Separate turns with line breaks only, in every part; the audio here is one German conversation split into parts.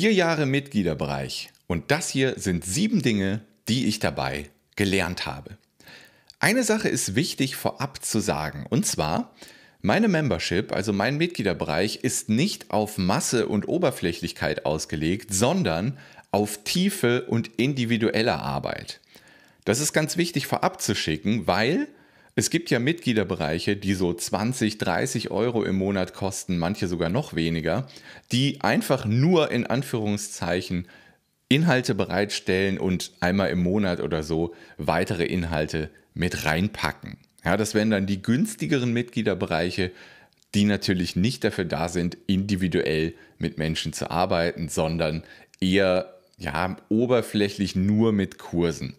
Vier Jahre Mitgliederbereich und das hier sind sieben Dinge, die ich dabei gelernt habe. Eine Sache ist wichtig vorab zu sagen und zwar, meine Membership, also mein Mitgliederbereich, ist nicht auf Masse und Oberflächlichkeit ausgelegt, sondern auf Tiefe und individuelle Arbeit. Das ist ganz wichtig vorab zu schicken, weil es gibt ja Mitgliederbereiche, die so 20, 30 Euro im Monat kosten, manche sogar noch weniger, die einfach nur in Anführungszeichen Inhalte bereitstellen und einmal im Monat oder so weitere Inhalte mit reinpacken. Ja, das wären dann die günstigeren Mitgliederbereiche, die natürlich nicht dafür da sind, individuell mit Menschen zu arbeiten, sondern eher ja, oberflächlich nur mit Kursen.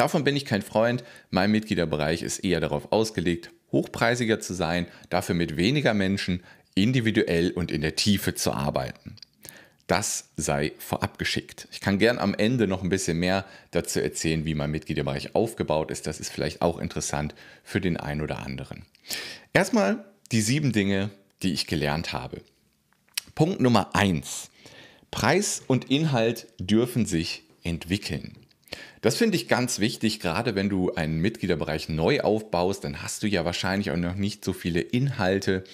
Davon bin ich kein Freund. Mein Mitgliederbereich ist eher darauf ausgelegt, hochpreisiger zu sein, dafür mit weniger Menschen individuell und in der Tiefe zu arbeiten. Das sei vorab geschickt. Ich kann gern am Ende noch ein bisschen mehr dazu erzählen, wie mein Mitgliederbereich aufgebaut ist. Das ist vielleicht auch interessant für den einen oder anderen. Erstmal die sieben Dinge, die ich gelernt habe. Punkt Nummer eins: Preis und Inhalt dürfen sich entwickeln. Das finde ich ganz wichtig, gerade wenn du einen Mitgliederbereich neu aufbaust, dann hast du ja wahrscheinlich auch noch nicht so viele Inhalte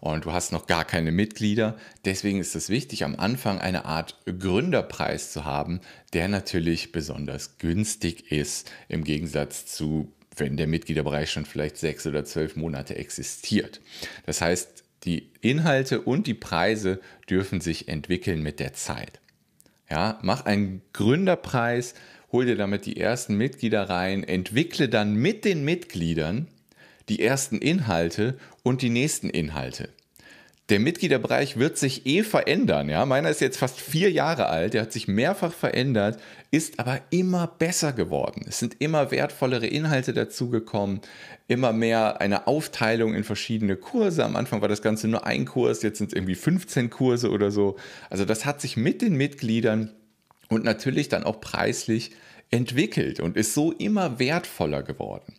und du hast noch gar keine Mitglieder. Deswegen ist es wichtig, am Anfang eine Art Gründerpreis zu haben, der natürlich besonders günstig ist im Gegensatz zu wenn der Mitgliederbereich schon vielleicht sechs oder zwölf Monate existiert. Das heißt, die Inhalte und die Preise dürfen sich entwickeln mit der Zeit. Ja, mach einen Gründerpreis, hol dir damit die ersten Mitglieder rein, entwickle dann mit den Mitgliedern die ersten Inhalte und die nächsten Inhalte. Der Mitgliederbereich wird sich eh verändern. Ja? Meiner ist jetzt fast vier Jahre alt, der hat sich mehrfach verändert, ist aber immer besser geworden. Es sind immer wertvollere Inhalte dazugekommen, immer mehr eine Aufteilung in verschiedene Kurse. Am Anfang war das Ganze nur ein Kurs, jetzt sind es irgendwie 15 Kurse oder so. Also das hat sich mit den Mitgliedern und natürlich dann auch preislich entwickelt und ist so immer wertvoller geworden.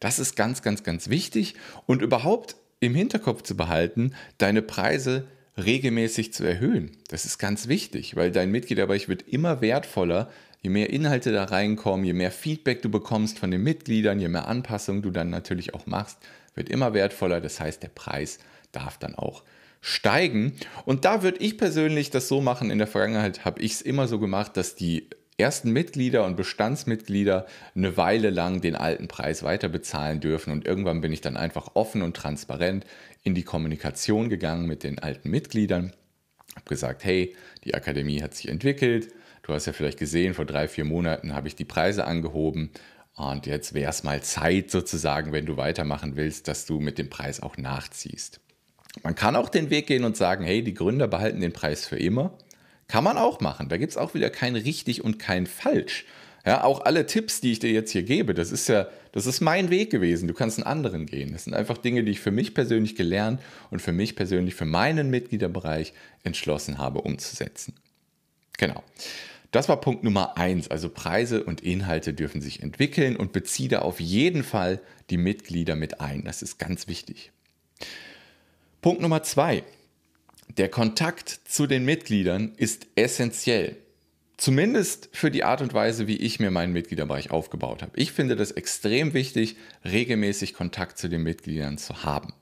Das ist ganz, ganz, ganz wichtig und überhaupt im Hinterkopf zu behalten, deine Preise regelmäßig zu erhöhen. Das ist ganz wichtig, weil dein Mitgliederbereich wird immer wertvoller, je mehr Inhalte da reinkommen, je mehr Feedback du bekommst von den Mitgliedern, je mehr Anpassungen du dann natürlich auch machst, wird immer wertvoller. Das heißt, der Preis darf dann auch steigen. Und da würde ich persönlich das so machen. In der Vergangenheit habe ich es immer so gemacht, dass die ersten Mitglieder und Bestandsmitglieder eine Weile lang den alten Preis weiter bezahlen dürfen. Und irgendwann bin ich dann einfach offen und transparent in die Kommunikation gegangen mit den alten Mitgliedern. Habe gesagt, hey, die Akademie hat sich entwickelt. Du hast ja vielleicht gesehen, vor drei, vier Monaten habe ich die Preise angehoben. Und jetzt wäre es mal Zeit sozusagen, wenn du weitermachen willst, dass du mit dem Preis auch nachziehst. Man kann auch den Weg gehen und sagen, hey, die Gründer behalten den Preis für immer. Kann man auch machen. Da gibt es auch wieder kein richtig und kein falsch. Ja, auch alle Tipps, die ich dir jetzt hier gebe, das ist ja, das ist mein Weg gewesen. Du kannst einen anderen gehen. Das sind einfach Dinge, die ich für mich persönlich gelernt und für mich persönlich, für meinen Mitgliederbereich entschlossen habe umzusetzen. Genau. Das war Punkt Nummer eins. Also Preise und Inhalte dürfen sich entwickeln und beziehe da auf jeden Fall die Mitglieder mit ein. Das ist ganz wichtig. Punkt Nummer zwei. Der Kontakt zu den Mitgliedern ist essentiell. Zumindest für die Art und Weise, wie ich mir meinen Mitgliederbereich aufgebaut habe. Ich finde das extrem wichtig, regelmäßig Kontakt zu den Mitgliedern zu haben.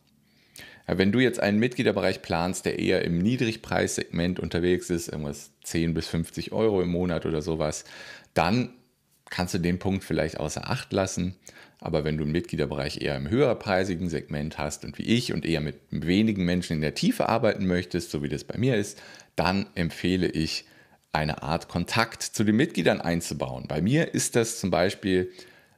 Wenn du jetzt einen Mitgliederbereich planst, der eher im Niedrigpreissegment unterwegs ist, irgendwas 10 bis 50 Euro im Monat oder sowas, dann kannst du den Punkt vielleicht außer Acht lassen. Aber wenn du einen Mitgliederbereich eher im höherpreisigen Segment hast und wie ich und eher mit wenigen Menschen in der Tiefe arbeiten möchtest, so wie das bei mir ist, dann empfehle ich, eine Art Kontakt zu den Mitgliedern einzubauen. Bei mir ist das zum Beispiel,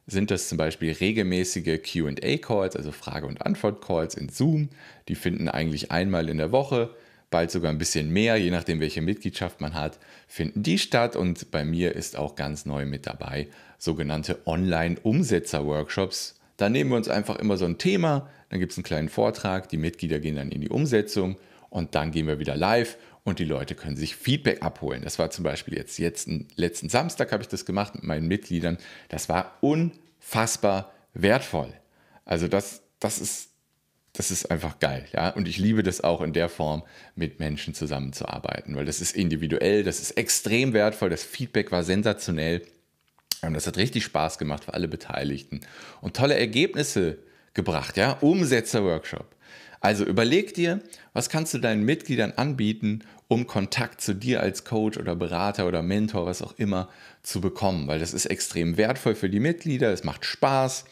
sind das zum Beispiel regelmäßige QA-Calls, also Frage- und Antwort-Calls in Zoom. Die finden eigentlich einmal in der Woche bald sogar ein bisschen mehr, je nachdem, welche Mitgliedschaft man hat, finden die statt. Und bei mir ist auch ganz neu mit dabei sogenannte Online-Umsetzer-Workshops. Da nehmen wir uns einfach immer so ein Thema, dann gibt es einen kleinen Vortrag, die Mitglieder gehen dann in die Umsetzung und dann gehen wir wieder live und die Leute können sich Feedback abholen. Das war zum Beispiel jetzt, jetzt letzten Samstag habe ich das gemacht mit meinen Mitgliedern. Das war unfassbar wertvoll. Also das, das ist das ist einfach geil, ja. Und ich liebe das auch in der Form, mit Menschen zusammenzuarbeiten, weil das ist individuell, das ist extrem wertvoll, das Feedback war sensationell. Und das hat richtig Spaß gemacht für alle Beteiligten und tolle Ergebnisse gebracht, ja. Umsetzer-Workshop. Also überleg dir, was kannst du deinen Mitgliedern anbieten, um Kontakt zu dir als Coach oder Berater oder Mentor, was auch immer, zu bekommen, weil das ist extrem wertvoll für die Mitglieder, es macht Spaß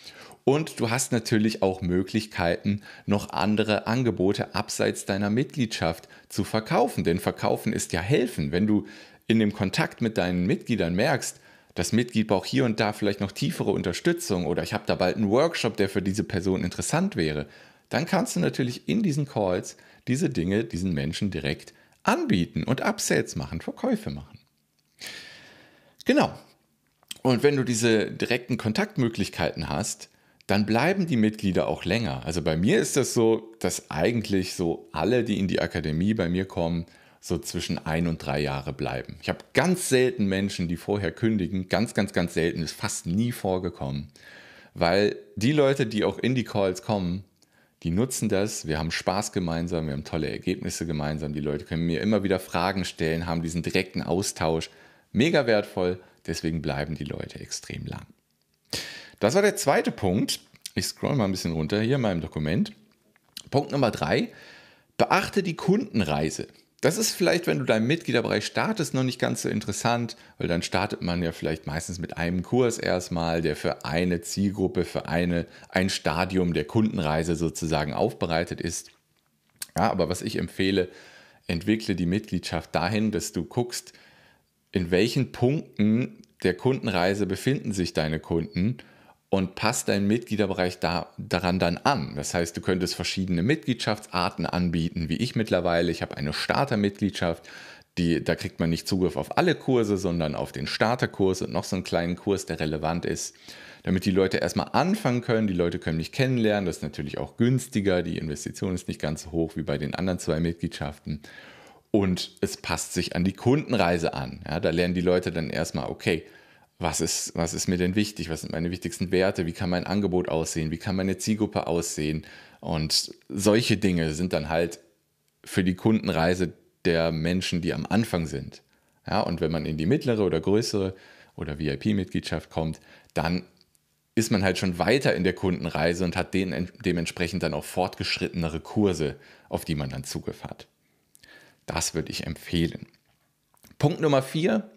und du hast natürlich auch Möglichkeiten, noch andere Angebote abseits deiner Mitgliedschaft zu verkaufen. Denn verkaufen ist ja helfen. Wenn du in dem Kontakt mit deinen Mitgliedern merkst, das Mitglied braucht hier und da vielleicht noch tiefere Unterstützung oder ich habe da bald einen Workshop, der für diese Person interessant wäre, dann kannst du natürlich in diesen Calls diese Dinge diesen Menschen direkt anbieten und Upsells machen, Verkäufe machen. Genau. Und wenn du diese direkten Kontaktmöglichkeiten hast, dann bleiben die Mitglieder auch länger. Also bei mir ist das so, dass eigentlich so alle, die in die Akademie bei mir kommen, so zwischen ein und drei Jahre bleiben. Ich habe ganz selten Menschen, die vorher kündigen. Ganz, ganz, ganz selten, ist fast nie vorgekommen. Weil die Leute, die auch in die Calls kommen, die nutzen das. Wir haben Spaß gemeinsam, wir haben tolle Ergebnisse gemeinsam. Die Leute können mir immer wieder Fragen stellen, haben diesen direkten Austausch. Mega wertvoll, deswegen bleiben die Leute extrem lang. Das war der zweite Punkt. Ich scroll mal ein bisschen runter hier in meinem Dokument. Punkt Nummer drei. Beachte die Kundenreise. Das ist vielleicht, wenn du deinen Mitgliederbereich startest, noch nicht ganz so interessant, weil dann startet man ja vielleicht meistens mit einem Kurs erstmal, der für eine Zielgruppe, für eine, ein Stadium der Kundenreise sozusagen aufbereitet ist. Ja, aber was ich empfehle, entwickle die Mitgliedschaft dahin, dass du guckst, in welchen Punkten der Kundenreise befinden sich deine Kunden und passt deinen Mitgliederbereich da, daran dann an. Das heißt, du könntest verschiedene Mitgliedschaftsarten anbieten, wie ich mittlerweile. Ich habe eine Startermitgliedschaft, die, da kriegt man nicht Zugriff auf alle Kurse, sondern auf den Starterkurs und noch so einen kleinen Kurs, der relevant ist, damit die Leute erstmal anfangen können. Die Leute können mich kennenlernen. Das ist natürlich auch günstiger. Die Investition ist nicht ganz so hoch wie bei den anderen zwei Mitgliedschaften. Und es passt sich an die Kundenreise an. Ja, da lernen die Leute dann erstmal, okay, was ist, was ist mir denn wichtig, was sind meine wichtigsten Werte, wie kann mein Angebot aussehen, wie kann meine Zielgruppe aussehen. Und solche Dinge sind dann halt für die Kundenreise der Menschen, die am Anfang sind. Ja, und wenn man in die mittlere oder größere oder VIP-Mitgliedschaft kommt, dann ist man halt schon weiter in der Kundenreise und hat den, dementsprechend dann auch fortgeschrittenere Kurse, auf die man dann Zugriff hat. Das würde ich empfehlen. Punkt Nummer vier,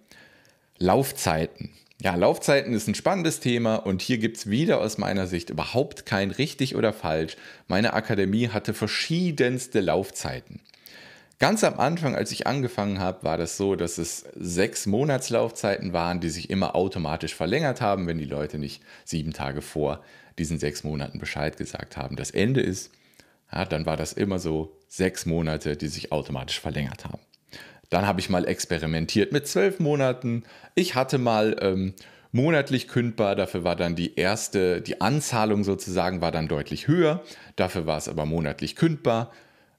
Laufzeiten. Ja, Laufzeiten ist ein spannendes Thema und hier gibt es wieder aus meiner Sicht überhaupt kein richtig oder falsch. Meine Akademie hatte verschiedenste Laufzeiten. Ganz am Anfang, als ich angefangen habe, war das so, dass es sechs Monatslaufzeiten waren, die sich immer automatisch verlängert haben, wenn die Leute nicht sieben Tage vor diesen sechs Monaten Bescheid gesagt haben. Das Ende ist, ja, dann war das immer so sechs Monate, die sich automatisch verlängert haben. Dann habe ich mal experimentiert mit zwölf Monaten. Ich hatte mal ähm, monatlich kündbar, dafür war dann die erste, die Anzahlung sozusagen war dann deutlich höher. Dafür war es aber monatlich kündbar.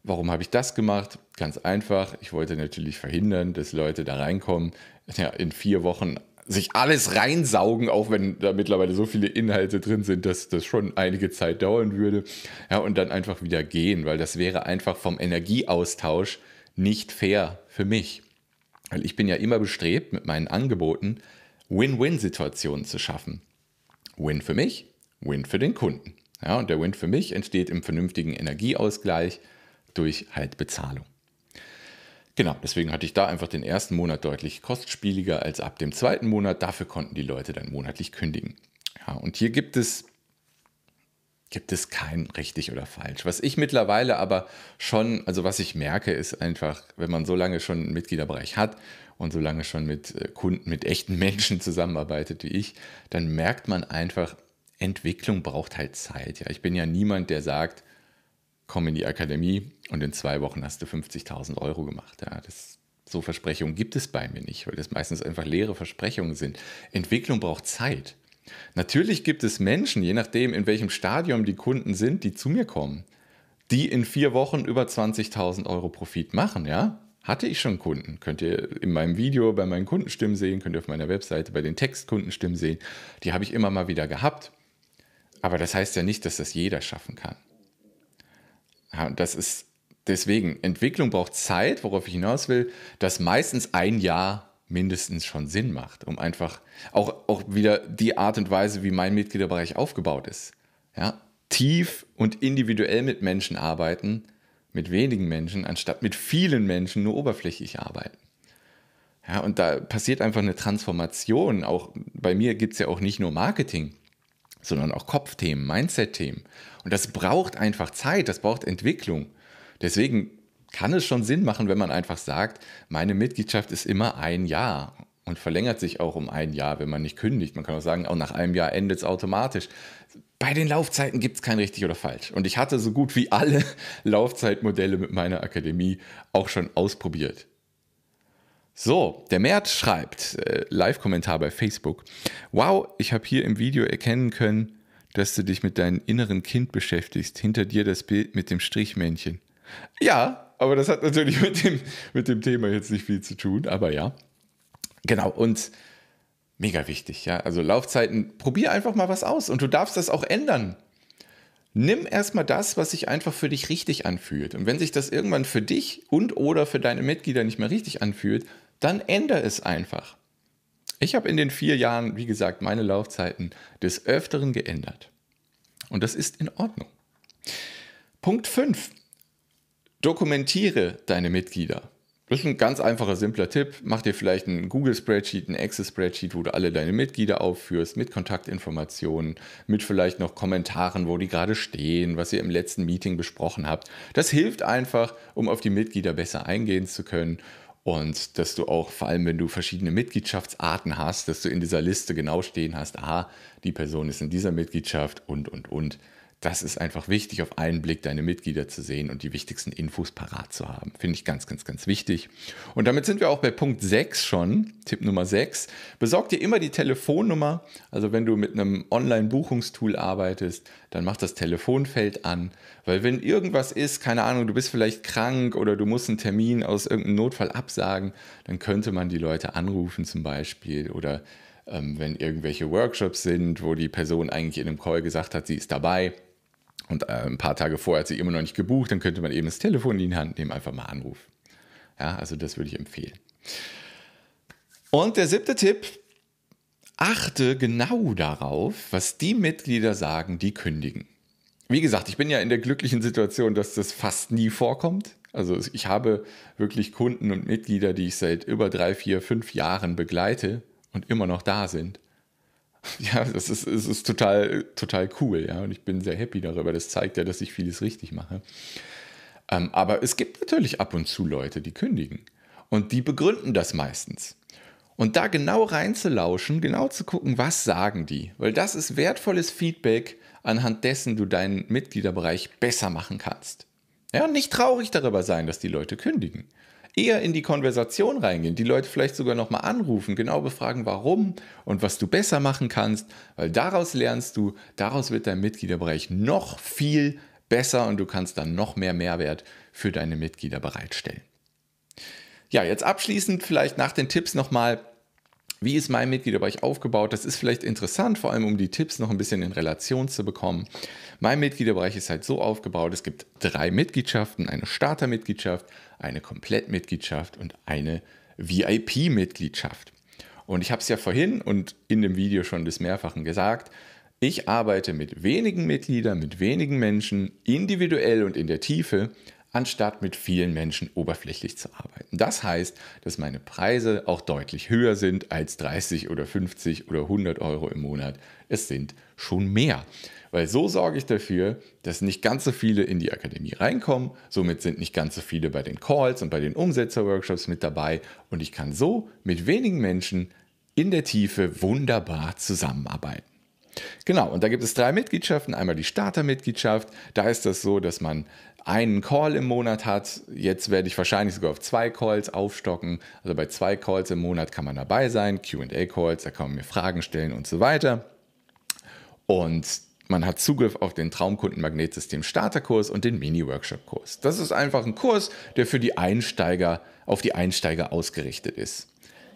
Warum habe ich das gemacht? Ganz einfach. Ich wollte natürlich verhindern, dass Leute da reinkommen, ja, in vier Wochen sich alles reinsaugen, auch wenn da mittlerweile so viele Inhalte drin sind, dass das schon einige Zeit dauern würde. Ja, und dann einfach wieder gehen, weil das wäre einfach vom Energieaustausch nicht fair für mich. Weil ich bin ja immer bestrebt, mit meinen Angeboten Win-Win-Situationen zu schaffen. Win für mich, Win für den Kunden. Ja, und der Win für mich entsteht im vernünftigen Energieausgleich durch halt Bezahlung. Genau, deswegen hatte ich da einfach den ersten Monat deutlich kostspieliger als ab dem zweiten Monat. Dafür konnten die Leute dann monatlich kündigen. Ja, und hier gibt es gibt es kein richtig oder falsch. Was ich mittlerweile aber schon, also was ich merke, ist einfach, wenn man so lange schon einen Mitgliederbereich hat und so lange schon mit äh, Kunden, mit echten Menschen zusammenarbeitet wie ich, dann merkt man einfach, Entwicklung braucht halt Zeit. Ja, ich bin ja niemand, der sagt, komm in die Akademie und in zwei Wochen hast du 50.000 Euro gemacht. Ja, das, so Versprechungen gibt es bei mir nicht, weil das meistens einfach leere Versprechungen sind. Entwicklung braucht Zeit. Natürlich gibt es Menschen, je nachdem, in welchem Stadium die Kunden sind, die zu mir kommen, die in vier Wochen über 20.000 Euro Profit machen, ja? Hatte ich schon Kunden. Könnt ihr in meinem Video bei meinen Kundenstimmen sehen, könnt ihr auf meiner Webseite bei den Textkundenstimmen sehen. Die habe ich immer mal wieder gehabt. Aber das heißt ja nicht, dass das jeder schaffen kann. Ja, das ist deswegen, Entwicklung braucht Zeit, worauf ich hinaus will, dass meistens ein Jahr mindestens schon Sinn macht, um einfach auch, auch wieder die Art und Weise, wie mein Mitgliederbereich aufgebaut ist. Ja, tief und individuell mit Menschen arbeiten, mit wenigen Menschen, anstatt mit vielen Menschen nur oberflächlich arbeiten. Ja, und da passiert einfach eine Transformation. Auch bei mir gibt es ja auch nicht nur Marketing, sondern auch Kopfthemen, Mindset-Themen. Und das braucht einfach Zeit, das braucht Entwicklung. Deswegen kann es schon Sinn machen, wenn man einfach sagt, meine Mitgliedschaft ist immer ein Jahr und verlängert sich auch um ein Jahr, wenn man nicht kündigt. Man kann auch sagen, auch nach einem Jahr endet es automatisch. Bei den Laufzeiten gibt es kein richtig oder falsch. Und ich hatte so gut wie alle Laufzeitmodelle mit meiner Akademie auch schon ausprobiert. So, der Mert schreibt, äh, Live-Kommentar bei Facebook. Wow, ich habe hier im Video erkennen können, dass du dich mit deinem inneren Kind beschäftigst. Hinter dir das Bild mit dem Strichmännchen. Ja, aber das hat natürlich mit dem, mit dem Thema jetzt nicht viel zu tun, aber ja. Genau, und mega wichtig, ja. Also Laufzeiten, probier einfach mal was aus und du darfst das auch ändern. Nimm erstmal das, was sich einfach für dich richtig anfühlt. Und wenn sich das irgendwann für dich und oder für deine Mitglieder nicht mehr richtig anfühlt, dann ändere es einfach. Ich habe in den vier Jahren, wie gesagt, meine Laufzeiten des Öfteren geändert. Und das ist in Ordnung. Punkt 5. Dokumentiere deine Mitglieder. Das ist ein ganz einfacher, simpler Tipp. Mach dir vielleicht ein Google-Spreadsheet, ein Access-Spreadsheet, wo du alle deine Mitglieder aufführst, mit Kontaktinformationen, mit vielleicht noch Kommentaren, wo die gerade stehen, was ihr im letzten Meeting besprochen habt. Das hilft einfach, um auf die Mitglieder besser eingehen zu können und dass du auch, vor allem wenn du verschiedene Mitgliedschaftsarten hast, dass du in dieser Liste genau stehen hast, aha, die Person ist in dieser Mitgliedschaft und, und, und das ist einfach wichtig, auf einen Blick deine Mitglieder zu sehen und die wichtigsten Infos parat zu haben. Finde ich ganz, ganz, ganz wichtig. Und damit sind wir auch bei Punkt 6 schon, Tipp Nummer 6. Besorg dir immer die Telefonnummer. Also wenn du mit einem Online-Buchungstool arbeitest, dann mach das Telefonfeld an. Weil wenn irgendwas ist, keine Ahnung, du bist vielleicht krank oder du musst einen Termin aus irgendeinem Notfall absagen, dann könnte man die Leute anrufen zum Beispiel oder ähm, wenn irgendwelche Workshops sind, wo die Person eigentlich in einem Call gesagt hat, sie ist dabei, und äh, ein paar Tage vorher hat sie immer noch nicht gebucht, dann könnte man eben das Telefon in die Hand nehmen, einfach mal anrufen. Ja, also das würde ich empfehlen. Und der siebte Tipp, achte genau darauf, was die Mitglieder sagen, die kündigen. Wie gesagt, ich bin ja in der glücklichen Situation, dass das fast nie vorkommt. Also ich habe wirklich Kunden und Mitglieder, die ich seit über drei, vier, fünf Jahren begleite und immer noch da sind. Ja, das ist, es ist total, total cool, ja. Und ich bin sehr happy darüber. Das zeigt ja, dass ich vieles richtig mache. Ähm, aber es gibt natürlich ab und zu Leute, die kündigen. Und die begründen das meistens. Und da genau reinzulauschen, genau zu gucken, was sagen die. Weil das ist wertvolles Feedback, anhand dessen du deinen Mitgliederbereich besser machen kannst. Ja, und nicht traurig darüber sein, dass die Leute kündigen eher in die Konversation reingehen, die Leute vielleicht sogar nochmal anrufen, genau befragen, warum und was du besser machen kannst, weil daraus lernst du, daraus wird dein Mitgliederbereich noch viel besser und du kannst dann noch mehr Mehrwert für deine Mitglieder bereitstellen. Ja, jetzt abschließend vielleicht nach den Tipps nochmal, wie ist mein Mitgliederbereich aufgebaut? Das ist vielleicht interessant, vor allem um die Tipps noch ein bisschen in Relation zu bekommen. Mein Mitgliederbereich ist halt so aufgebaut, es gibt drei Mitgliedschaften, eine Startermitgliedschaft, eine Komplettmitgliedschaft und eine VIP-Mitgliedschaft. Und ich habe es ja vorhin und in dem Video schon des Mehrfachen gesagt, ich arbeite mit wenigen Mitgliedern, mit wenigen Menschen, individuell und in der Tiefe, anstatt mit vielen Menschen oberflächlich zu arbeiten. Das heißt, dass meine Preise auch deutlich höher sind als 30 oder 50 oder 100 Euro im Monat. Es sind schon mehr. Weil so sorge ich dafür, dass nicht ganz so viele in die Akademie reinkommen. Somit sind nicht ganz so viele bei den Calls und bei den Umsetzer-Workshops mit dabei. Und ich kann so mit wenigen Menschen in der Tiefe wunderbar zusammenarbeiten. Genau, und da gibt es drei Mitgliedschaften. Einmal die Starter-Mitgliedschaft. Da ist das so, dass man einen Call im Monat hat. Jetzt werde ich wahrscheinlich sogar auf zwei Calls aufstocken. Also bei zwei Calls im Monat kann man dabei sein, QA-Calls, da kann man mir Fragen stellen und so weiter. Und man hat Zugriff auf den Traumkunden-Magnetsystem Starterkurs und den Mini-Workshop-Kurs. Das ist einfach ein Kurs, der für die Einsteiger, auf die Einsteiger ausgerichtet ist.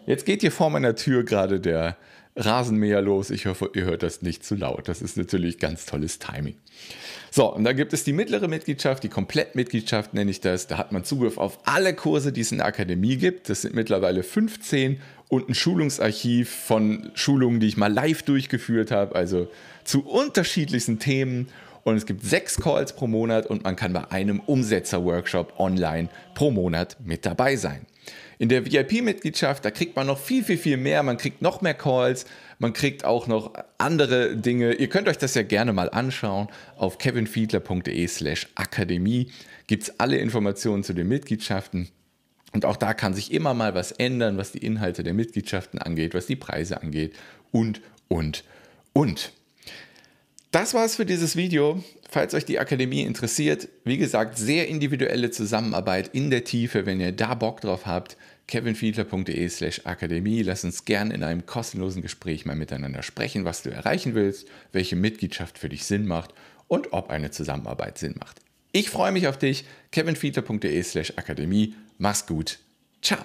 Jetzt geht hier vor meiner Tür gerade der Rasenmäher los. Ich hoffe, ihr hört das nicht zu laut. Das ist natürlich ganz tolles Timing. So, und dann gibt es die mittlere Mitgliedschaft, die Komplettmitgliedschaft nenne ich das. Da hat man Zugriff auf alle Kurse, die es in der Akademie gibt. Das sind mittlerweile 15 und ein Schulungsarchiv von Schulungen, die ich mal live durchgeführt habe, also zu unterschiedlichsten Themen. Und es gibt sechs Calls pro Monat und man kann bei einem Umsetzer-Workshop online pro Monat mit dabei sein. In der VIP-Mitgliedschaft, da kriegt man noch viel, viel, viel mehr. Man kriegt noch mehr Calls, man kriegt auch noch andere Dinge. Ihr könnt euch das ja gerne mal anschauen. Auf kevinfiedler.de slash akademie gibt es alle Informationen zu den Mitgliedschaften. Und auch da kann sich immer mal was ändern, was die Inhalte der Mitgliedschaften angeht, was die Preise angeht und, und, und. Das war's für dieses Video. Falls euch die Akademie interessiert, wie gesagt, sehr individuelle Zusammenarbeit in der Tiefe. Wenn ihr da Bock drauf habt, kevinfiedler.de slash akademie. Lass uns gern in einem kostenlosen Gespräch mal miteinander sprechen, was du erreichen willst, welche Mitgliedschaft für dich Sinn macht und ob eine Zusammenarbeit Sinn macht. Ich freue mich auf dich. kevinfiedler.de slash akademie. Mach's gut. Ciao.